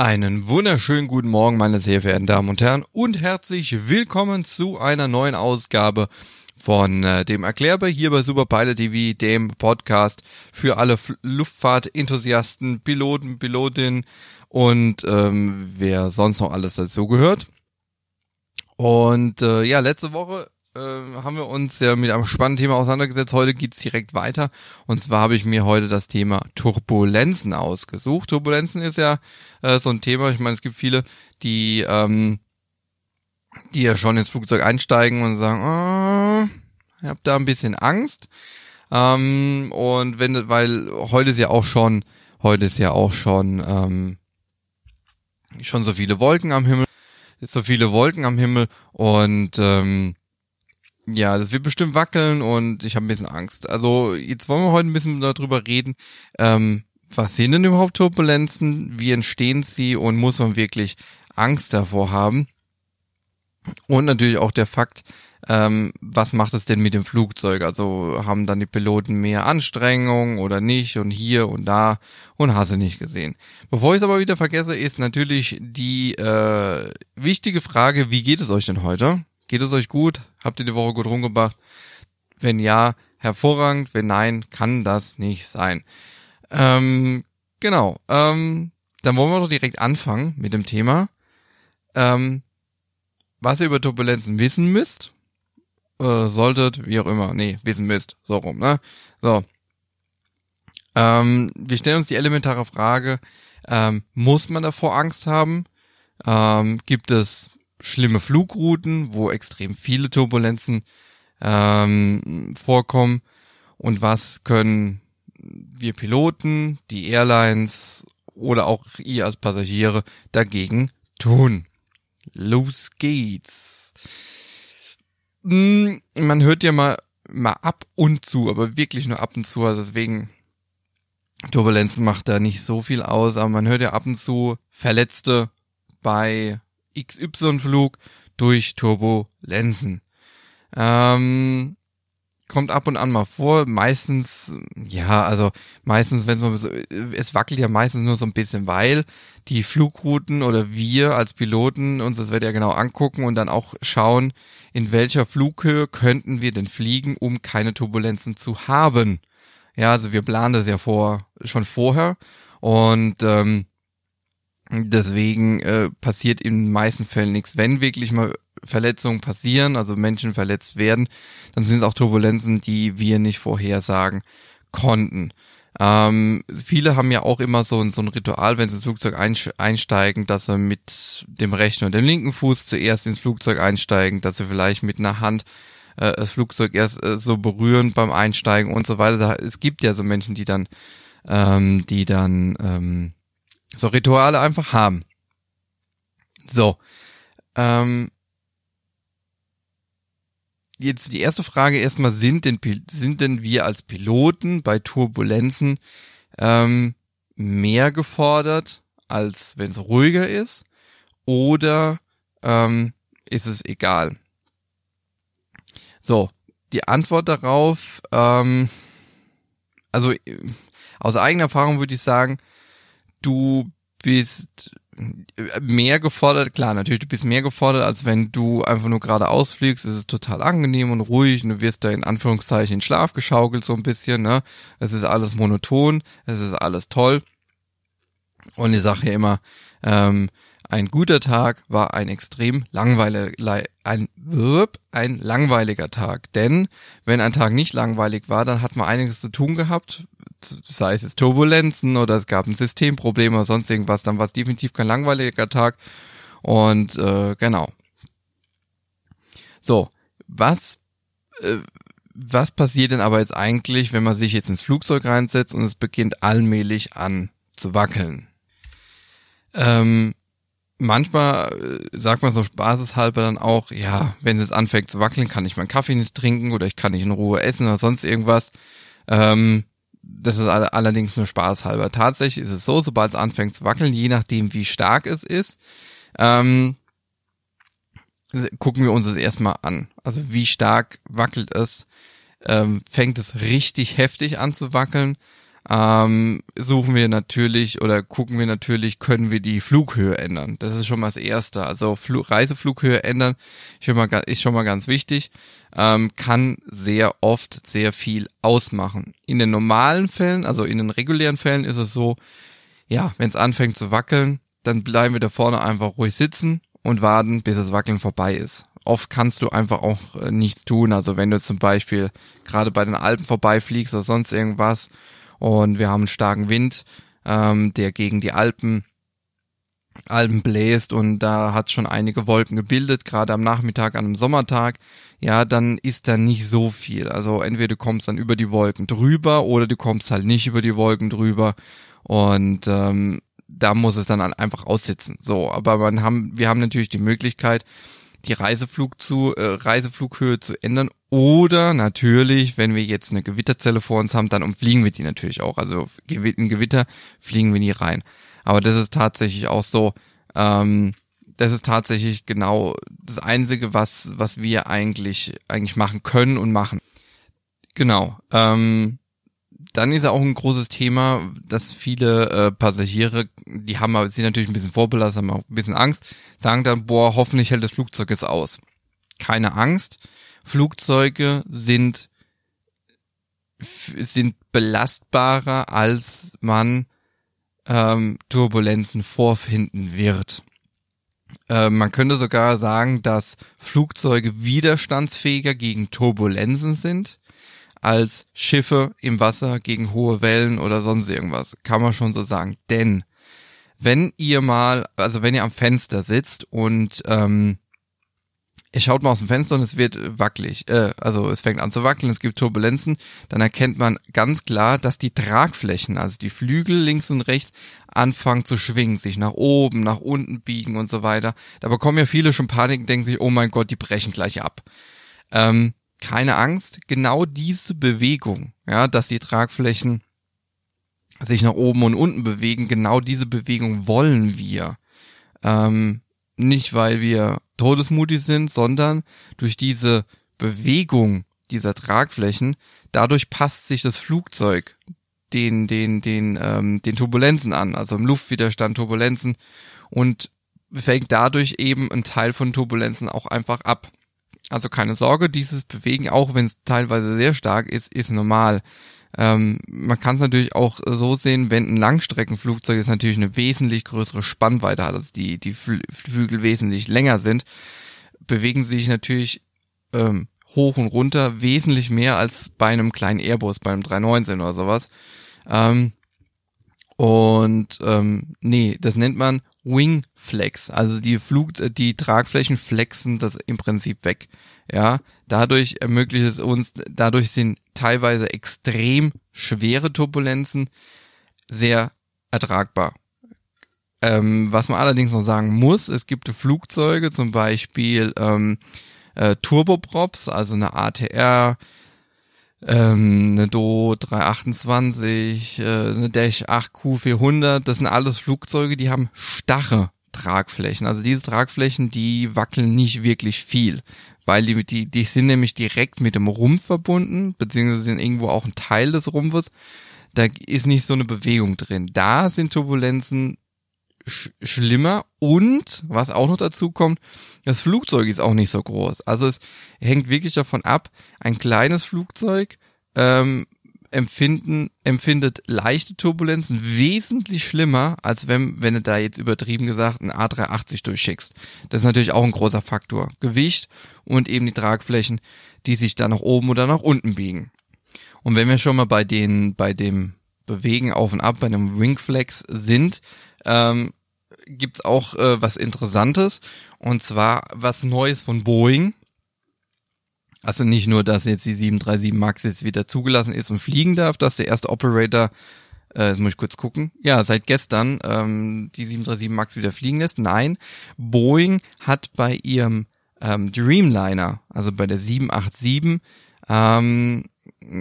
Einen wunderschönen guten Morgen, meine sehr verehrten Damen und Herren, und herzlich willkommen zu einer neuen Ausgabe von äh, dem Erklärbar hier bei Superpilot TV, dem Podcast für alle Luftfahrtenthusiasten, Piloten, Pilotinnen und ähm, wer sonst noch alles dazu gehört. Und äh, ja, letzte Woche äh, haben wir uns ja mit einem spannenden Thema auseinandergesetzt. Heute geht's direkt weiter. Und zwar habe ich mir heute das Thema Turbulenzen ausgesucht. Turbulenzen ist ja äh, so ein Thema. Ich meine, es gibt viele, die, ähm, die ja schon ins Flugzeug einsteigen und sagen, oh, ich habe da ein bisschen Angst. Ähm, und wenn, weil heute ist ja auch schon, heute ist ja auch schon, ähm, schon so viele Wolken am Himmel, so viele Wolken am Himmel und ähm, ja, das wird bestimmt wackeln und ich habe ein bisschen Angst. Also jetzt wollen wir heute ein bisschen darüber reden. Ähm, was sind denn überhaupt Turbulenzen? Wie entstehen sie und muss man wirklich Angst davor haben? Und natürlich auch der Fakt, ähm, was macht es denn mit dem Flugzeug? Also haben dann die Piloten mehr Anstrengung oder nicht und hier und da und hast du nicht gesehen. Bevor ich es aber wieder vergesse, ist natürlich die äh, wichtige Frage, wie geht es euch denn heute? Geht es euch gut? Habt ihr die Woche gut rumgebracht? Wenn ja, hervorragend. Wenn nein, kann das nicht sein. Ähm, genau. Ähm, dann wollen wir doch direkt anfangen mit dem Thema. Ähm, was ihr über Turbulenzen wissen müsst, äh, solltet, wie auch immer, nee, wissen müsst, so rum, ne? So. Ähm, wir stellen uns die elementare Frage, ähm, muss man davor Angst haben? Ähm, gibt es schlimme Flugrouten, wo extrem viele Turbulenzen ähm, vorkommen und was können wir Piloten, die Airlines oder auch ihr als Passagiere dagegen tun. Los geht's. Hm, man hört ja mal, mal ab und zu, aber wirklich nur ab und zu, also deswegen Turbulenzen macht da nicht so viel aus, aber man hört ja ab und zu Verletzte bei XY-Flug durch Turbulenzen. Ähm, kommt ab und an mal vor, meistens, ja, also meistens, wenn es es wackelt ja meistens nur so ein bisschen, weil die Flugrouten oder wir als Piloten uns das Wetter ja genau angucken und dann auch schauen, in welcher Flughöhe könnten wir denn fliegen, um keine Turbulenzen zu haben. Ja, also wir planen das ja vor, schon vorher und ähm, Deswegen äh, passiert in den meisten Fällen nichts. Wenn wirklich mal Verletzungen passieren, also Menschen verletzt werden, dann sind es auch Turbulenzen, die wir nicht vorhersagen konnten. Ähm, viele haben ja auch immer so ein, so ein Ritual, wenn sie ins Flugzeug einsteigen, dass sie mit dem rechten und dem linken Fuß zuerst ins Flugzeug einsteigen, dass sie vielleicht mit einer Hand äh, das Flugzeug erst äh, so berühren beim Einsteigen und so weiter. Es gibt ja so Menschen, die dann, ähm, die dann ähm, so Rituale einfach haben. So. Ähm, jetzt die erste Frage erstmal, sind denn, sind denn wir als Piloten bei Turbulenzen ähm, mehr gefordert, als wenn es ruhiger ist? Oder ähm, ist es egal? So, die Antwort darauf, ähm, also aus eigener Erfahrung würde ich sagen, du bist mehr gefordert, klar, natürlich, du bist mehr gefordert, als wenn du einfach nur geradeaus fliegst, es ist total angenehm und ruhig und du wirst da in Anführungszeichen in Schlaf geschaukelt so ein bisschen, ne? Es ist alles monoton, es ist alles toll. Und ich sage ja immer, ähm, ein guter Tag war ein extrem langweiliger, ein, ein langweiliger Tag. Denn wenn ein Tag nicht langweilig war, dann hat man einiges zu tun gehabt, sei es Turbulenzen oder es gab ein Systemproblem oder sonst irgendwas, dann war es definitiv kein langweiliger Tag. Und äh, genau. So, was äh, was passiert denn aber jetzt eigentlich, wenn man sich jetzt ins Flugzeug reinsetzt und es beginnt allmählich an zu wackeln? Ähm, manchmal äh, sagt man so spaßeshalber dann auch, ja, wenn es anfängt zu wackeln, kann ich meinen Kaffee nicht trinken oder ich kann nicht in Ruhe essen oder sonst irgendwas. Ähm, das ist allerdings nur spaßhalber. Tatsächlich ist es so, sobald es anfängt zu wackeln, je nachdem wie stark es ist, ähm, gucken wir uns das erstmal an. Also wie stark wackelt es, ähm, fängt es richtig heftig an zu wackeln. Ähm, suchen wir natürlich oder gucken wir natürlich, können wir die Flughöhe ändern. Das ist schon mal das Erste. Also Fl Reiseflughöhe ändern ist schon mal, ist schon mal ganz wichtig. Ähm, kann sehr oft sehr viel ausmachen. In den normalen Fällen, also in den regulären Fällen ist es so, ja, wenn es anfängt zu wackeln, dann bleiben wir da vorne einfach ruhig sitzen und warten, bis das Wackeln vorbei ist. Oft kannst du einfach auch äh, nichts tun. Also wenn du zum Beispiel gerade bei den Alpen vorbeifliegst oder sonst irgendwas und wir haben einen starken Wind, ähm, der gegen die Alpen Alpen bläst und da hat schon einige Wolken gebildet, gerade am Nachmittag an einem Sommertag, ja, dann ist da nicht so viel. Also entweder du kommst dann über die Wolken drüber oder du kommst halt nicht über die Wolken drüber und ähm, da muss es dann einfach aussitzen. So, aber man haben, wir haben natürlich die Möglichkeit, die Reiseflug zu, äh, Reiseflughöhe zu ändern. Oder natürlich, wenn wir jetzt eine Gewitterzelle vor uns haben, dann umfliegen wir die natürlich auch. Also in Gewitter fliegen wir nie rein. Aber das ist tatsächlich auch so, ähm, das ist tatsächlich genau das Einzige, was, was wir eigentlich, eigentlich machen können und machen. Genau. Ähm, dann ist auch ein großes Thema, dass viele äh, Passagiere, die haben sind natürlich ein bisschen vorbelastet, haben auch ein bisschen Angst, sagen dann, boah, hoffentlich hält das Flugzeug jetzt aus. Keine Angst. Flugzeuge sind sind belastbarer, als man ähm, Turbulenzen vorfinden wird. Äh, man könnte sogar sagen, dass Flugzeuge widerstandsfähiger gegen Turbulenzen sind als Schiffe im Wasser gegen hohe Wellen oder sonst irgendwas. Kann man schon so sagen. Denn wenn ihr mal, also wenn ihr am Fenster sitzt und ähm, ihr schaut mal aus dem Fenster und es wird wackelig, äh, also es fängt an zu wackeln, es gibt Turbulenzen, dann erkennt man ganz klar, dass die Tragflächen, also die Flügel links und rechts, anfangen zu schwingen, sich nach oben, nach unten biegen und so weiter. Da bekommen ja viele schon Panik und denken sich, oh mein Gott, die brechen gleich ab. Ähm, keine Angst, genau diese Bewegung, ja, dass die Tragflächen sich nach oben und unten bewegen, genau diese Bewegung wollen wir. Ähm, nicht, weil wir todesmutig sind, sondern durch diese Bewegung dieser Tragflächen, dadurch passt sich das Flugzeug den, den, den, ähm, den Turbulenzen an, also im Luftwiderstand Turbulenzen und fängt dadurch eben ein Teil von Turbulenzen auch einfach ab. Also keine Sorge, dieses Bewegen, auch wenn es teilweise sehr stark ist, ist normal. Ähm, man kann es natürlich auch so sehen, wenn ein Langstreckenflugzeug jetzt natürlich eine wesentlich größere Spannweite hat, also die, die Flügel wesentlich länger sind, bewegen sie sich natürlich ähm, hoch und runter wesentlich mehr als bei einem kleinen Airbus, bei einem 319 oder sowas. Ähm, und ähm, nee, das nennt man Wing Flex. Also die Flug, die Tragflächen flexen das im Prinzip weg. Ja, dadurch ermöglicht es uns, dadurch sind teilweise extrem schwere Turbulenzen sehr ertragbar. Ähm, was man allerdings noch sagen muss, es gibt Flugzeuge, zum Beispiel ähm, äh, Turboprops, also eine ATR, ähm, eine Do 328, äh, eine Dash 8 Q400, das sind alles Flugzeuge, die haben starre Tragflächen. Also diese Tragflächen, die wackeln nicht wirklich viel, weil die, die, die sind nämlich direkt mit dem Rumpf verbunden, beziehungsweise sind irgendwo auch ein Teil des Rumpfes. Da ist nicht so eine Bewegung drin. Da sind Turbulenzen sch schlimmer und was auch noch dazu kommt, das Flugzeug ist auch nicht so groß. Also es hängt wirklich davon ab, ein kleines Flugzeug ähm, empfinden, empfindet leichte Turbulenzen wesentlich schlimmer, als wenn, wenn du da jetzt übertrieben gesagt ein A380 durchschickst. Das ist natürlich auch ein großer Faktor. Gewicht und eben die Tragflächen, die sich da nach oben oder nach unten biegen. Und wenn wir schon mal bei den, bei dem Bewegen auf und ab, bei einem Wingflex sind, ähm, gibt's auch äh, was Interessantes und zwar was Neues von Boeing. Also nicht nur, dass jetzt die 737 Max jetzt wieder zugelassen ist und fliegen darf, dass der erste Operator, äh, jetzt muss ich kurz gucken, ja, seit gestern ähm, die 737 Max wieder fliegen lässt. Nein, Boeing hat bei ihrem ähm, Dreamliner, also bei der 787, ähm,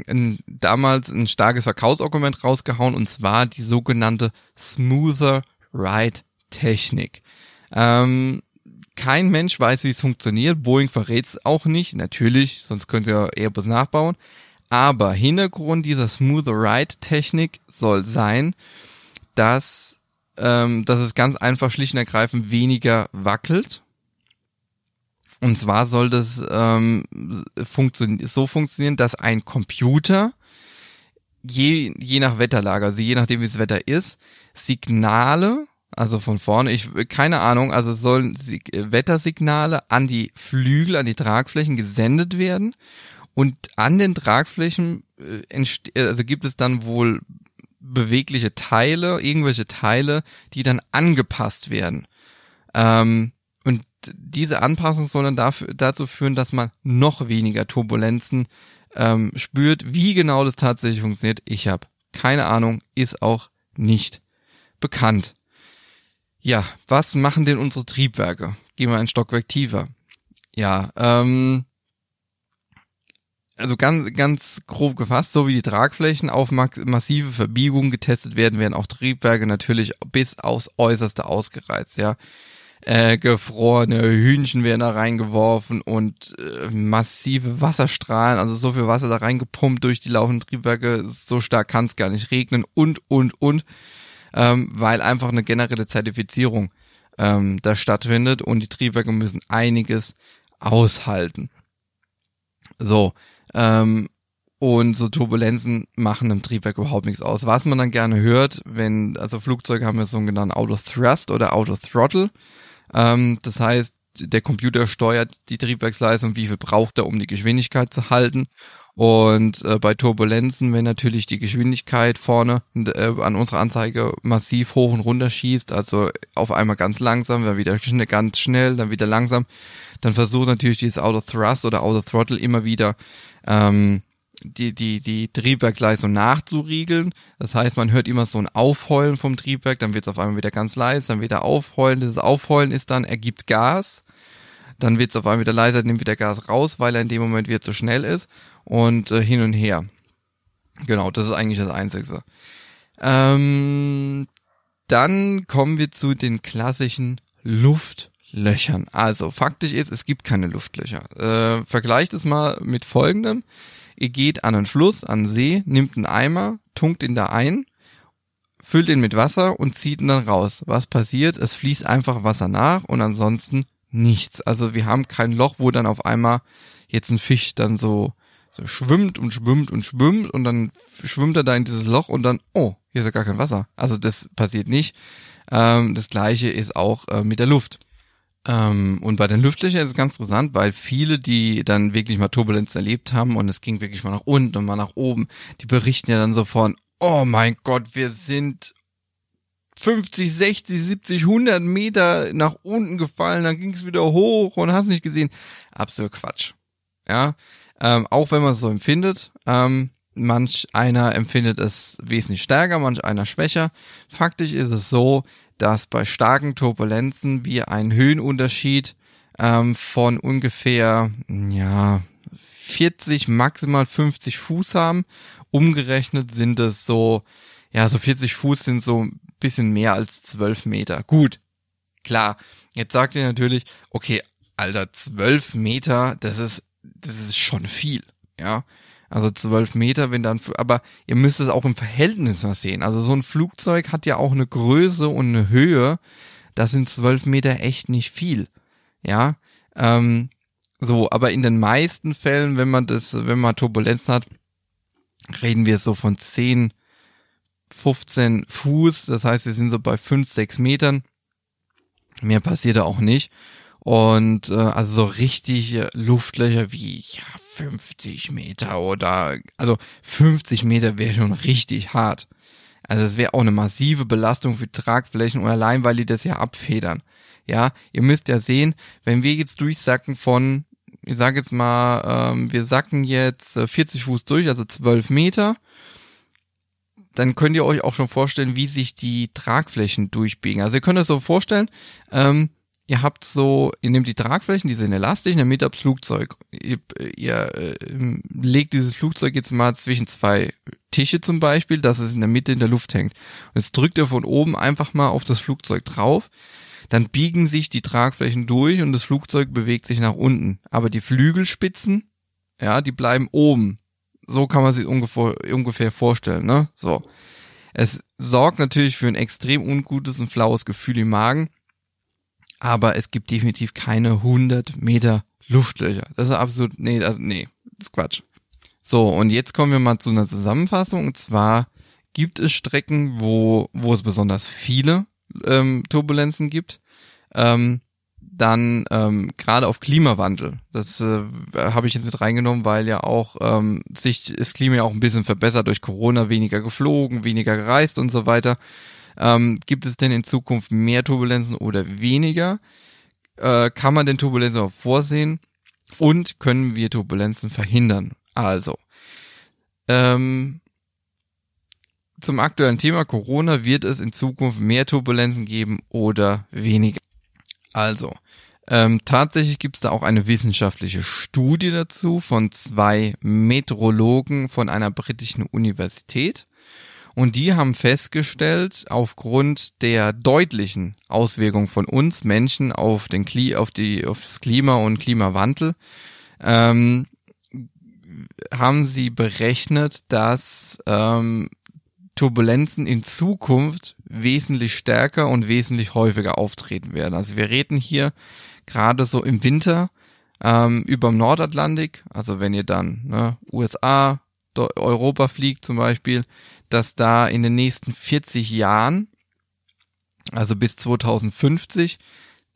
ein, damals ein starkes Verkaufsargument rausgehauen und zwar die sogenannte Smoother Ride Technik. Ähm, kein Mensch weiß, wie es funktioniert. Boeing verrät es auch nicht, natürlich, sonst könnt ihr Airbus nachbauen. aber Hintergrund dieser Smooth Ride Technik soll sein, dass, ähm, dass es ganz einfach schlicht und ergreifend weniger wackelt. Und zwar soll das ähm, funktio so funktionieren, dass ein Computer je, je nach Wetterlage, also je nachdem wie das Wetter ist, Signale, also von vorne, ich keine Ahnung, also sollen Wettersignale an die Flügel, an die Tragflächen gesendet werden und an den Tragflächen äh, also gibt es dann wohl bewegliche Teile, irgendwelche Teile, die dann angepasst werden. Ähm, und diese Anpassung soll dann dafür, dazu führen, dass man noch weniger Turbulenzen ähm, spürt. Wie genau das tatsächlich funktioniert, ich habe keine Ahnung, ist auch nicht bekannt. Ja, was machen denn unsere Triebwerke? Gehen wir ein Stockwerk tiefer. Ja, ähm, also ganz, ganz grob gefasst, so wie die Tragflächen auf massive Verbiegungen getestet werden, werden auch Triebwerke natürlich bis aufs Äußerste ausgereizt, ja äh, gefrorene Hühnchen werden da reingeworfen und äh, massive Wasserstrahlen, also so viel Wasser da reingepumpt durch die laufenden Triebwerke, so stark kann es gar nicht regnen und, und, und, ähm, weil einfach eine generelle Zertifizierung ähm, da stattfindet und die Triebwerke müssen einiges aushalten. So, ähm, und so Turbulenzen machen im Triebwerk überhaupt nichts aus. Was man dann gerne hört, wenn, also Flugzeuge haben ja so einen genannten Auto Thrust oder Auto Throttle. Ähm, das heißt, der Computer steuert die Triebwerksleistung, wie viel braucht er, um die Geschwindigkeit zu halten. Und äh, bei Turbulenzen, wenn natürlich die Geschwindigkeit vorne äh, an unserer Anzeige massiv hoch und runter schießt, also auf einmal ganz langsam, dann wieder schnell, ganz schnell, dann wieder langsam, dann versucht natürlich dieses Auto Thrust oder Auto Throttle immer wieder ähm, die, die, die Triebwerksleistung nachzuriegeln. Das heißt, man hört immer so ein Aufheulen vom Triebwerk, dann wird es auf einmal wieder ganz leise, dann wieder aufheulen. Dieses Aufheulen ist dann, er gibt Gas, dann wird es auf einmal wieder leiser, nimmt wieder Gas raus, weil er in dem Moment wieder zu schnell ist und äh, hin und her. Genau, das ist eigentlich das Einzige. Ähm, dann kommen wir zu den klassischen Luftlöchern. Also faktisch ist, es gibt keine Luftlöcher. Äh, vergleicht es mal mit folgendem. Ihr geht an einen Fluss, an einen See, nimmt einen Eimer, tunkt ihn da ein, füllt ihn mit Wasser und zieht ihn dann raus. Was passiert? Es fließt einfach Wasser nach und ansonsten nichts. Also wir haben kein Loch, wo dann auf einmal jetzt ein Fisch dann so, schwimmt und schwimmt und schwimmt und dann schwimmt er da in dieses Loch und dann, oh, hier ist ja gar kein Wasser. Also das passiert nicht. Ähm, das gleiche ist auch äh, mit der Luft. Ähm, und bei den Luftlöchern ist es ganz interessant, weil viele, die dann wirklich mal Turbulenz erlebt haben und es ging wirklich mal nach unten und mal nach oben, die berichten ja dann so von, oh mein Gott, wir sind 50, 60, 70, 100 Meter nach unten gefallen, dann ging es wieder hoch und hast nicht gesehen. Absolut Quatsch. Ja, ähm, auch wenn man es so empfindet. Ähm, manch einer empfindet es wesentlich stärker, manch einer schwächer. Faktisch ist es so, dass bei starken Turbulenzen wir einen Höhenunterschied ähm, von ungefähr ja 40 maximal 50 Fuß haben. Umgerechnet sind es so ja so 40 Fuß sind so ein bisschen mehr als 12 Meter. Gut, klar. Jetzt sagt ihr natürlich, okay, Alter, 12 Meter, das ist das ist schon viel, ja. Also zwölf Meter, wenn dann, aber ihr müsst es auch im Verhältnis mal sehen. Also so ein Flugzeug hat ja auch eine Größe und eine Höhe. Das sind zwölf Meter echt nicht viel. Ja, ähm, so, aber in den meisten Fällen, wenn man das, wenn man Turbulenzen hat, reden wir so von zehn, 15 Fuß. Das heißt, wir sind so bei fünf, sechs Metern. Mehr passiert da auch nicht. Und äh, also so richtig Luftlöcher wie ja 50 Meter oder also 50 Meter wäre schon richtig hart. Also es wäre auch eine massive Belastung für Tragflächen und allein weil die das ja abfedern. Ja, ihr müsst ja sehen, wenn wir jetzt durchsacken von, ich sage jetzt mal, ähm, wir sacken jetzt 40 Fuß durch, also 12 Meter, dann könnt ihr euch auch schon vorstellen, wie sich die Tragflächen durchbiegen. Also ihr könnt es so vorstellen, ähm, ihr habt so, ihr nehmt die Tragflächen, die sind elastisch, in der Mitte das Flugzeug. Ihr, ihr äh, legt dieses Flugzeug jetzt mal zwischen zwei Tische zum Beispiel, dass es in der Mitte in der Luft hängt. Und jetzt drückt ihr von oben einfach mal auf das Flugzeug drauf. Dann biegen sich die Tragflächen durch und das Flugzeug bewegt sich nach unten. Aber die Flügelspitzen, ja, die bleiben oben. so kann man sich ungefähr, ungefähr vorstellen, ne? So. Es sorgt natürlich für ein extrem ungutes und flaues Gefühl im Magen, aber es gibt definitiv keine 100 Meter Luftlöcher. Das ist absolut, nee, das, nee, das ist Quatsch. So, und jetzt kommen wir mal zu einer Zusammenfassung. Und zwar gibt es Strecken, wo, wo es besonders viele ähm, Turbulenzen gibt. Ähm, dann ähm, gerade auf Klimawandel. Das äh, habe ich jetzt mit reingenommen, weil ja auch ähm, sich das Klima ja auch ein bisschen verbessert durch Corona, weniger geflogen, weniger gereist und so weiter. Ähm, gibt es denn in Zukunft mehr Turbulenzen oder weniger? Äh, kann man denn Turbulenzen auch vorsehen? Und können wir Turbulenzen verhindern? Also, ähm, zum aktuellen Thema Corona wird es in Zukunft mehr Turbulenzen geben oder weniger. Also, ähm, tatsächlich gibt es da auch eine wissenschaftliche Studie dazu von zwei Meteorologen von einer britischen Universität. Und die haben festgestellt, aufgrund der deutlichen Auswirkung von uns Menschen auf, den Kli auf, die, auf das Klima und Klimawandel, ähm, haben sie berechnet, dass ähm, Turbulenzen in Zukunft wesentlich stärker und wesentlich häufiger auftreten werden. Also wir reden hier gerade so im Winter ähm, über dem Nordatlantik, also wenn ihr dann ne, USA, Europa fliegt zum Beispiel, dass da in den nächsten 40 Jahren, also bis 2050,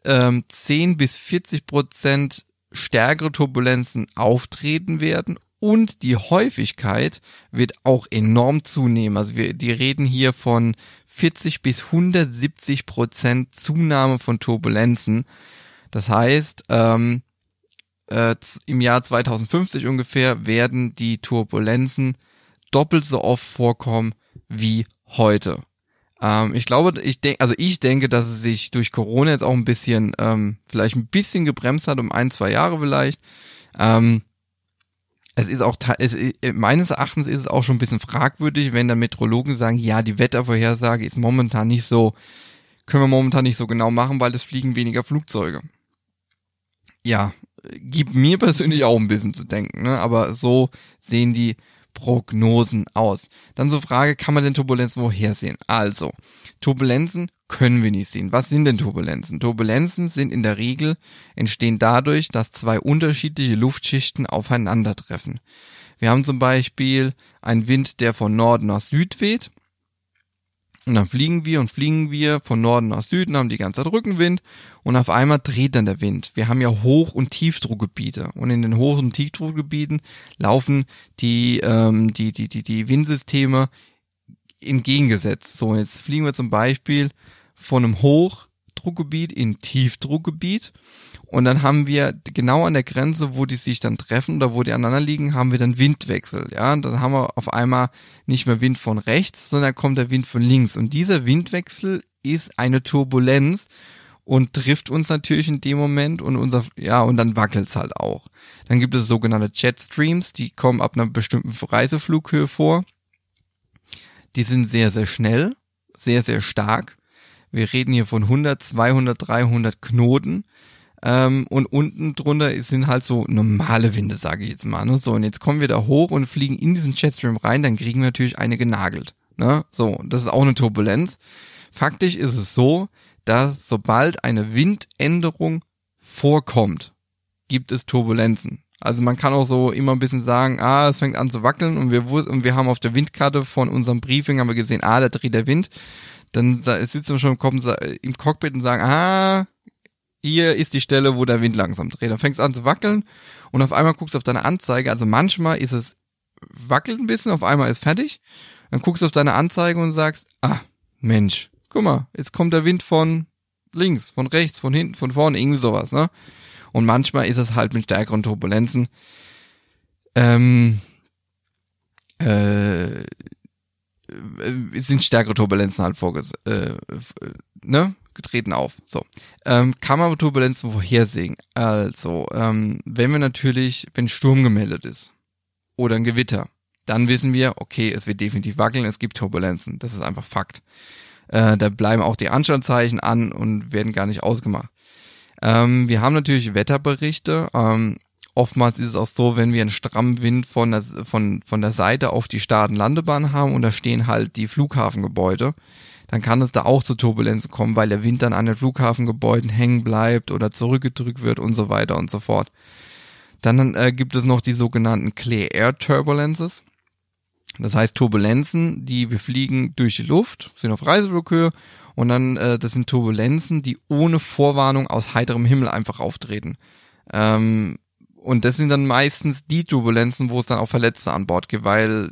ähm, 10 bis 40 Prozent stärkere Turbulenzen auftreten werden und die Häufigkeit wird auch enorm zunehmen. Also wir die reden hier von 40 bis 170 Prozent Zunahme von Turbulenzen. Das heißt, ähm, äh, im Jahr 2050 ungefähr werden die Turbulenzen doppelt so oft vorkommen wie heute. Ähm, ich glaube, ich denke, also ich denke, dass es sich durch Corona jetzt auch ein bisschen, ähm, vielleicht ein bisschen gebremst hat, um ein, zwei Jahre vielleicht. Ähm, es ist auch, es, meines Erachtens ist es auch schon ein bisschen fragwürdig, wenn dann Metrologen sagen, ja, die Wettervorhersage ist momentan nicht so, können wir momentan nicht so genau machen, weil es fliegen weniger Flugzeuge. Ja, gibt mir persönlich auch ein bisschen zu denken, ne? aber so sehen die Prognosen aus. Dann so Frage, kann man denn Turbulenzen vorhersehen? Also, Turbulenzen können wir nicht sehen. Was sind denn Turbulenzen? Turbulenzen sind in der Regel entstehen dadurch, dass zwei unterschiedliche Luftschichten aufeinandertreffen. Wir haben zum Beispiel einen Wind, der von Norden nach Süd weht und dann fliegen wir und fliegen wir von Norden nach Süden, haben die ganze Zeit Rückenwind und auf einmal dreht dann der Wind. Wir haben ja Hoch- und Tiefdruckgebiete und in den Hoch- und Tiefdruckgebieten laufen die, ähm, die, die, die, die Windsysteme entgegengesetzt. So, jetzt fliegen wir zum Beispiel von einem Hochdruckgebiet in Tiefdruckgebiet und dann haben wir genau an der Grenze, wo die sich dann treffen oder wo die aneinander liegen, haben wir dann Windwechsel. Ja, dann haben wir auf einmal nicht mehr Wind von rechts, sondern kommt der Wind von links. Und dieser Windwechsel ist eine Turbulenz und trifft uns natürlich in dem Moment und unser, ja, und dann wackelt's halt auch. Dann gibt es sogenannte Jetstreams, die kommen ab einer bestimmten Reiseflughöhe vor. Die sind sehr, sehr schnell, sehr, sehr stark. Wir reden hier von 100, 200, 300 Knoten ähm, und unten drunter sind halt so normale Winde, sage ich jetzt mal. Ne? So, und jetzt kommen wir da hoch und fliegen in diesen Jetstream rein, dann kriegen wir natürlich eine genagelt. Ne? So, das ist auch eine Turbulenz. Faktisch ist es so, dass sobald eine Windänderung vorkommt, gibt es Turbulenzen. Also man kann auch so immer ein bisschen sagen, ah, es fängt an zu wackeln und wir und wir haben auf der Windkarte von unserem Briefing haben wir gesehen, ah, da dreht der Wind. Dann sitzen wir schon im Cockpit und sagen, ah, hier ist die Stelle, wo der Wind langsam dreht. Dann fängst du an zu wackeln und auf einmal guckst du auf deine Anzeige. Also manchmal ist es wackelt ein bisschen, auf einmal ist fertig. Dann guckst du auf deine Anzeige und sagst, ah, Mensch, guck mal, jetzt kommt der Wind von links, von rechts, von hinten, von vorne, irgendwie sowas, ne? Und manchmal ist es halt mit stärkeren Turbulenzen. Ähm, äh, sind stärkere Turbulenzen halt vorges äh, ne? Getreten auf. So. Ähm, kann man Turbulenzen vorhersehen? Also, ähm, wenn wir natürlich, wenn Sturm gemeldet ist oder ein Gewitter, dann wissen wir, okay, es wird definitiv wackeln, es gibt Turbulenzen. Das ist einfach Fakt. Äh, da bleiben auch die Anstandszeichen an und werden gar nicht ausgemacht. Ähm, wir haben natürlich Wetterberichte ähm, oftmals ist es auch so, wenn wir einen strammen Wind von der, von, von der Seite auf die Starten-Landebahn haben und da stehen halt die Flughafengebäude, dann kann es da auch zu Turbulenzen kommen, weil der Wind dann an den Flughafengebäuden hängen bleibt oder zurückgedrückt wird und so weiter und so fort. Dann äh, gibt es noch die sogenannten Clear Air Turbulences. Das heißt Turbulenzen, die wir fliegen durch die Luft, sind auf Reiseflughöhe und dann, äh, das sind Turbulenzen, die ohne Vorwarnung aus heiterem Himmel einfach auftreten. Ähm, und das sind dann meistens die Turbulenzen, wo es dann auch Verletzte an Bord gibt, weil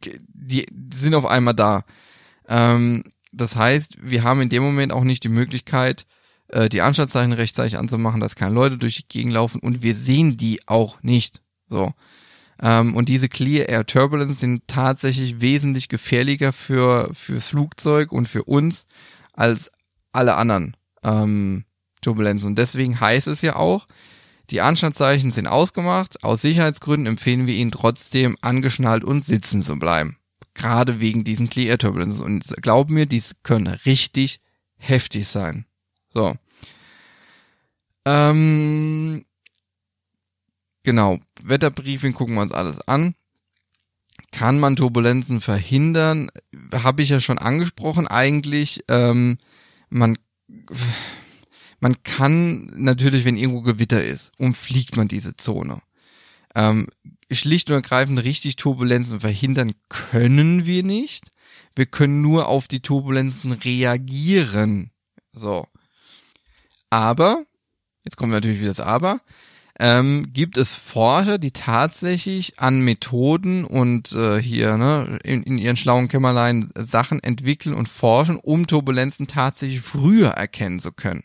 die, die sind auf einmal da. Ähm, das heißt, wir haben in dem Moment auch nicht die Möglichkeit, äh, die Anstandzeichen rechtzeitig anzumachen, dass keine Leute durch die Gegend laufen und wir sehen die auch nicht. So. Ähm, und diese Clear Air Turbulence sind tatsächlich wesentlich gefährlicher für fürs Flugzeug und für uns als alle anderen ähm, Turbulenzen. Und deswegen heißt es ja auch, die Anstandszeichen sind ausgemacht. Aus Sicherheitsgründen empfehlen wir ihnen trotzdem angeschnallt und sitzen zu bleiben. Gerade wegen diesen Clear Turbulences. Und glaub mir, dies können richtig heftig sein. So. Ähm, genau. Wetterbriefing gucken wir uns alles an. Kann man Turbulenzen verhindern? Habe ich ja schon angesprochen. Eigentlich, ähm, man, man kann natürlich, wenn irgendwo Gewitter ist, umfliegt man diese Zone. Ähm, schlicht und ergreifend richtig Turbulenzen verhindern können wir nicht. Wir können nur auf die Turbulenzen reagieren. So. Aber, jetzt kommt natürlich wieder das Aber, ähm, gibt es Forscher, die tatsächlich an Methoden und äh, hier ne, in, in ihren schlauen Kämmerlein Sachen entwickeln und forschen, um Turbulenzen tatsächlich früher erkennen zu können.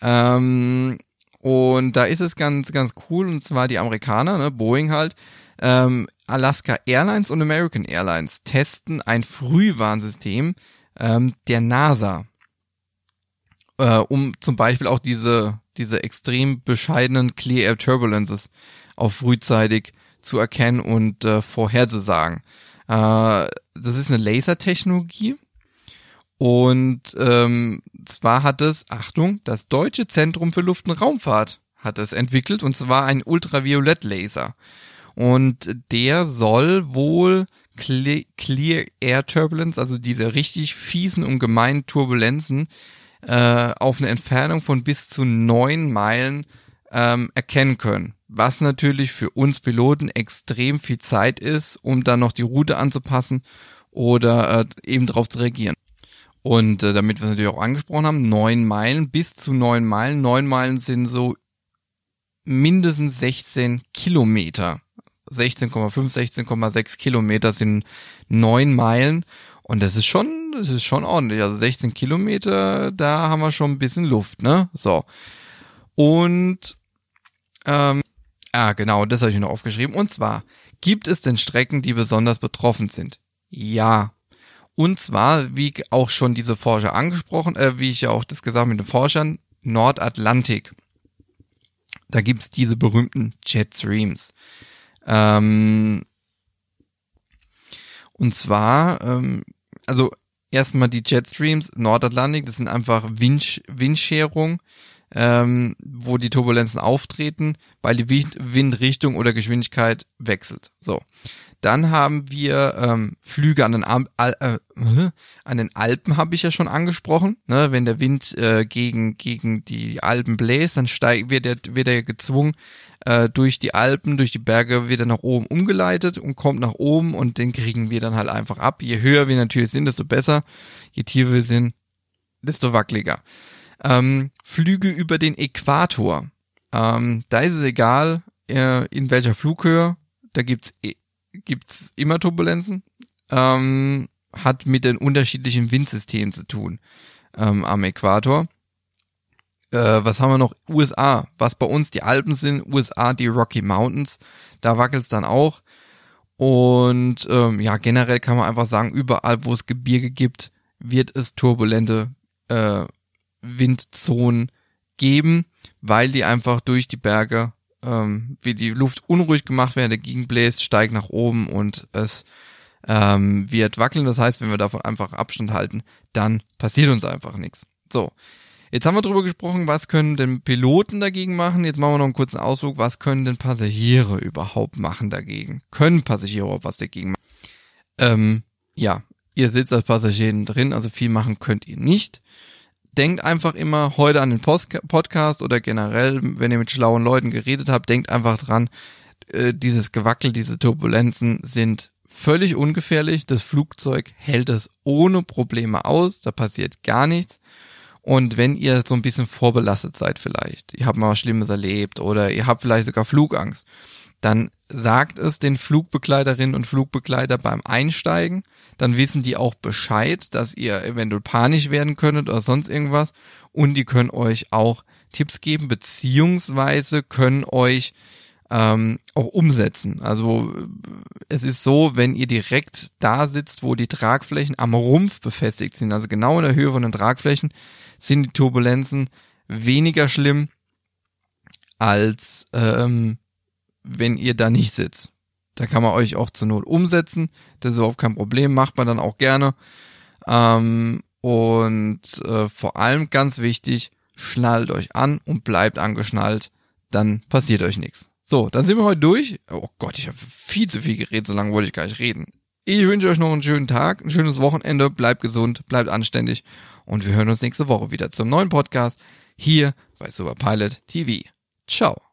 Ähm, und da ist es ganz, ganz cool, und zwar die Amerikaner, ne, Boeing halt, ähm, Alaska Airlines und American Airlines testen ein Frühwarnsystem ähm, der NASA, äh, um zum Beispiel auch diese, diese extrem bescheidenen Clear Air Turbulences auch frühzeitig zu erkennen und äh, vorherzusagen. Äh, das ist eine Lasertechnologie und ähm, zwar hat es, Achtung, das Deutsche Zentrum für Luft- und Raumfahrt hat es entwickelt und zwar ein Ultraviolettlaser. Und der soll wohl Clear Air Turbulence, also diese richtig fiesen und gemeinen Turbulenzen, äh, auf eine Entfernung von bis zu neun Meilen ähm, erkennen können. Was natürlich für uns Piloten extrem viel Zeit ist, um dann noch die Route anzupassen oder äh, eben darauf zu reagieren. Und äh, damit wir es natürlich auch angesprochen haben, neun Meilen bis zu neun Meilen. Neun Meilen sind so mindestens 16 Kilometer. 16,5, 16,6 Kilometer sind neun Meilen. Und das ist schon, das ist schon ordentlich. Also 16 Kilometer, da haben wir schon ein bisschen Luft, ne? So. Und, ähm, ah, genau, das habe ich noch aufgeschrieben. Und zwar, gibt es denn Strecken, die besonders betroffen sind? Ja, und zwar, wie auch schon diese Forscher angesprochen, äh, wie ich ja auch das gesagt mit den Forschern, Nordatlantik. Da gibt's diese berühmten Jet Streams. Ähm, und zwar, ähm, also erstmal die Jetstreams, Nordatlantik, das sind einfach Wind, Windscherung, ähm, wo die Turbulenzen auftreten, weil die Wind, Windrichtung oder Geschwindigkeit wechselt. So. Dann haben wir ähm, Flüge an den, Al äh, an den Alpen, habe ich ja schon angesprochen. Ne? Wenn der Wind äh, gegen, gegen die Alpen bläst, dann steigt, wird, er, wird er gezwungen, äh, durch die Alpen, durch die Berge wird er nach oben umgeleitet und kommt nach oben und den kriegen wir dann halt einfach ab. Je höher wir natürlich sind, desto besser. Je tiefer wir sind, desto wackeliger. Ähm, Flüge über den Äquator. Ähm, da ist es egal, äh, in welcher Flughöhe. Da gibt's e gibt's immer Turbulenzen. Ähm, hat mit den unterschiedlichen Windsystemen zu tun ähm, am Äquator. Äh, was haben wir noch? USA, was bei uns die Alpen sind, USA die Rocky Mountains, da wackelt's dann auch. Und ähm, ja, generell kann man einfach sagen, überall, wo es Gebirge gibt, wird es turbulente äh, Windzonen geben, weil die einfach durch die Berge ähm, wie die Luft unruhig gemacht werden, dagegen bläst, steigt nach oben und es ähm, wird wackeln. Das heißt, wenn wir davon einfach Abstand halten, dann passiert uns einfach nichts. So. Jetzt haben wir drüber gesprochen, was können denn Piloten dagegen machen? Jetzt machen wir noch einen kurzen Ausflug. Was können denn Passagiere überhaupt machen dagegen? Können Passagiere überhaupt was dagegen machen? Ähm, ja, ihr sitzt als Passagier drin, also viel machen könnt ihr nicht. Denkt einfach immer heute an den Post Podcast oder generell, wenn ihr mit schlauen Leuten geredet habt, denkt einfach dran, äh, dieses Gewackel, diese Turbulenzen sind völlig ungefährlich. Das Flugzeug hält es ohne Probleme aus, da passiert gar nichts. Und wenn ihr so ein bisschen vorbelastet seid vielleicht, ihr habt mal was Schlimmes erlebt oder ihr habt vielleicht sogar Flugangst, dann sagt es den Flugbegleiterinnen und Flugbegleiter beim Einsteigen, dann wissen die auch Bescheid, dass ihr eventuell panisch werden könntet oder sonst irgendwas und die können euch auch Tipps geben, beziehungsweise können euch ähm, auch umsetzen. Also es ist so, wenn ihr direkt da sitzt, wo die Tragflächen am Rumpf befestigt sind, also genau in der Höhe von den Tragflächen, sind die Turbulenzen weniger schlimm als ähm, wenn ihr da nicht sitzt. Da kann man euch auch zur Not umsetzen. Das ist überhaupt kein Problem, macht man dann auch gerne. Ähm, und äh, vor allem ganz wichtig, schnallt euch an und bleibt angeschnallt, dann passiert euch nichts. So, dann sind wir heute durch. Oh Gott, ich habe viel zu viel geredet, so lange wollte ich gar nicht reden. Ich wünsche euch noch einen schönen Tag, ein schönes Wochenende, bleibt gesund, bleibt anständig und wir hören uns nächste Woche wieder zum neuen Podcast hier bei Superpilot TV. Ciao.